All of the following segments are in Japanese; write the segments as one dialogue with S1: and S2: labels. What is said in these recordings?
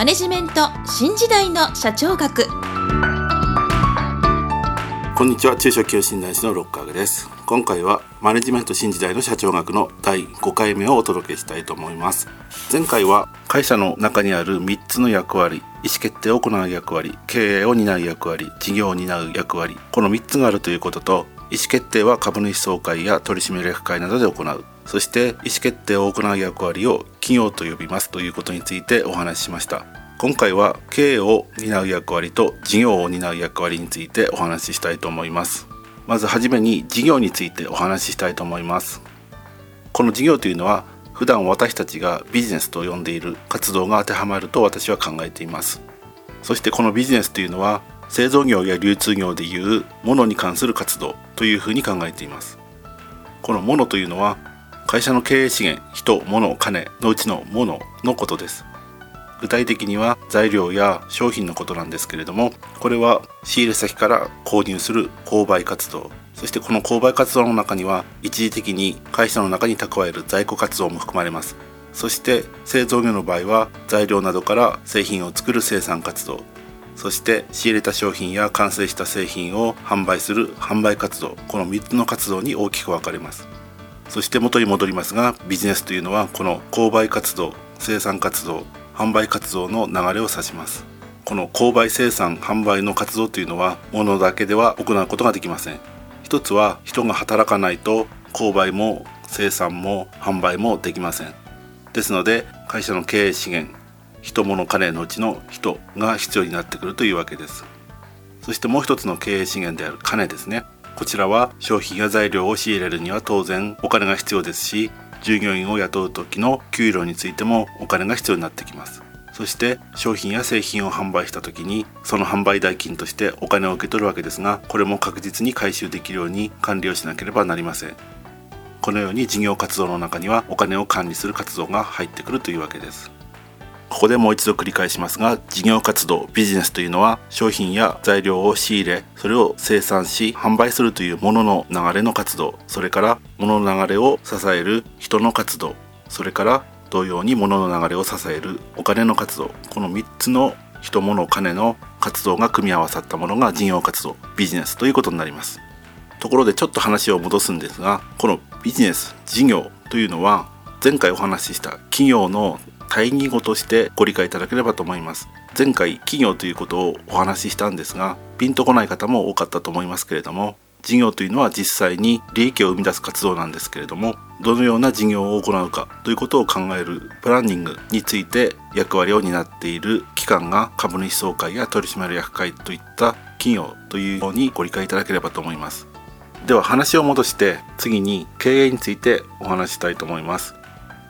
S1: マネジメント新時代の社長学。
S2: こんにちは。中小企業診断士のロッカーです。今回はマネジメント新時代の社長学の第5回目をお届けしたいと思います。前回は会社の中にある3つの役割意思決定を行う役割経営を担う役割事業を担う役割この3つがあるということと意思決定は株主総会や取締役会などで行う。そして意思決定を行う役割を企業と呼びますということについてお話ししました。今回は経営を担う役割と事業を担う役割についてお話ししたいと思います。まずはじめに事業についてお話ししたいと思います。この事業というのは普段私たちがビジネスと呼んでいる活動が当てはまると私は考えています。そしてこのビジネスというのは製造業や流通業でいうものに関する活動というふうに考えています。このものというのは会社の経営資源人物金のうちのもののことです。具体的には材料や商品のことなんですけれどもこれは仕入れ先から購入する購買活動。そしてこの購買活動の中には一時的に会社の中に蓄える在庫活動も含まれます。そして製造業の場合は材料などから製品を作る生産活動。そして仕入れた商品や完成した製品を販売する販売活動。この3つの活動に大きく分かれます。そして元に戻りますがビジネスというのはこの購買活動生産活動販売活動の流れを指します。この購買生産販売の活動というのは物だけでは行うことができません。一つは人が働かないと購買も生産も販売もできません。ですので会社の経営資源人物金のうちの人が必要になってくるというわけです。そしてもう一つの経営資源である金ですね。こちらは商品や材料を仕入れるには当然お金が必要ですし従業員を雇う時の給料についてもお金が必要になってきます。そして商品や製品を販売した時にその販売代金としてお金を受け取るわけですがこれも確実に回収できるように管理をしなければなりません。このように事業活動の中にはお金を管理する活動が入ってくるというわけです。ここでもう一度繰り返しますが事業活動ビジネスというのは商品や材料を仕入れそれを生産し販売するというものの流れの活動それから物の流れを支える人の活動それから同様に物の流れを支えるお金の活動この3つの人物金の活動が組み合わさったものが事業活動ビジネスということになります。ところでちょっと話を戻すんですがこのビジネス事業というのは前回お話しした企業の対義語としてご理解いただければと思います。前回企業ということをお話ししたんですがピンとこない方も多かったと思いますけれども事業というのは実際に利益を生み出す活動なんですけれどもどのような事業を行うかということを考えるプランニングについて役割を担っている機関が株主総会や取締役会といった企業というようにご理解いただければと思います。では話を戻して次に経営についてお話したいと思います。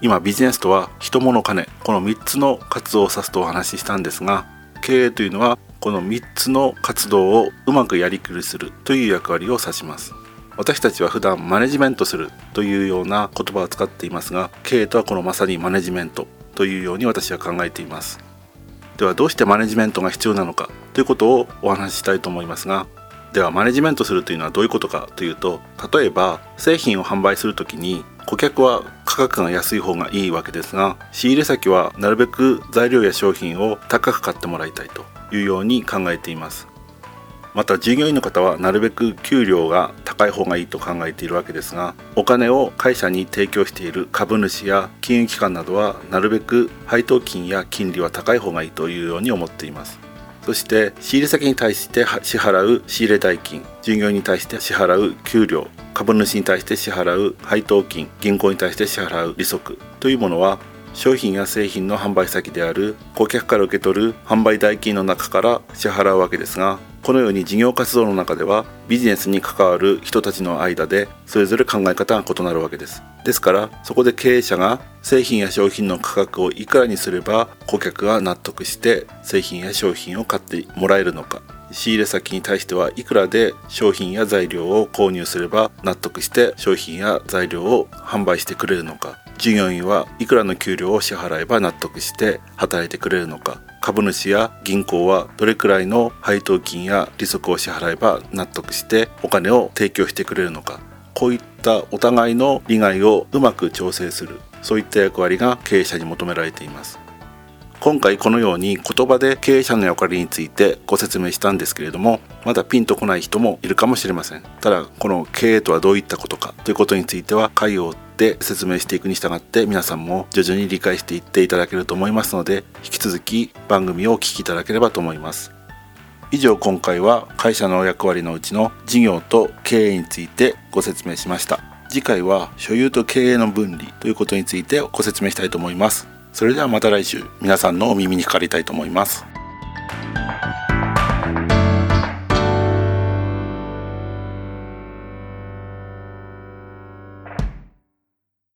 S2: 今ビジネスとは人物金この3つの活動を指すとお話ししたんですが経営というのはこの3つの活動をうまくやりくりするという役割を指します。私たちは普段マネジメントするというような言葉を使っていますが経営とはこのまさにマネジメントというように私は考えています。ではどうしてマネジメントが必要なのかということをお話ししたいと思いますがではマネジメントするというのはどういうことかというと例えば製品を販売する時に顧客は価格が安い方がいいわけですが仕入れ先はなるべく材料や商品を高く買ってもらいたいというように考えています。また従業員の方はなるべく給料が高い方がいいと考えているわけですがお金を会社に提供している株主や金融機関などはなるべく配当金や金利は高い方がいいというように思っています。そして仕入れ先に対して支払う仕入れ代金。従業員に対して支払う給料。株主に対して支払う配当金。銀行に対して支払う利息。というものは商品や製品の販売先である顧客から受け取る販売代金の中から支払うわけですがこのように事業活動の中ではビジネスに関わる人たちの間でそれぞれ考え方が異なるわけです。ですからそこで経営者が製品や商品の価格をいくらにすれば顧客が納得して製品や商品を買ってもらえるのか。仕入れ先に対してはいくらで商品や材料を購入すれば納得して商品や材料を販売してくれるのか。従業員はいくらの給料を支払えば納得して働いてくれるのか。株主や銀行はどれくらいの配当金や利息を支払えば納得してお金を提供してくれるのか。こういったお互いの利害をうまく調整する。そういった役割が経営者に求められています。今回このように言葉で経営者の役割についてご説明したんですけれどもまだピンとこない人もいるかもしれません。ただこの経営とはどういったことかということについては回を追って説明していくに従って皆さんも徐々に理解していっていただけると思いますので引き続き番組をお聴きいただければと思います。以上今回は会社の役割のうちの事業と経営についてご説明しました。次回は所有と経営の分離ということについてご説明したいと思います。それではまた来週。皆さんのお耳にかかりたいと思います。